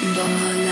Don't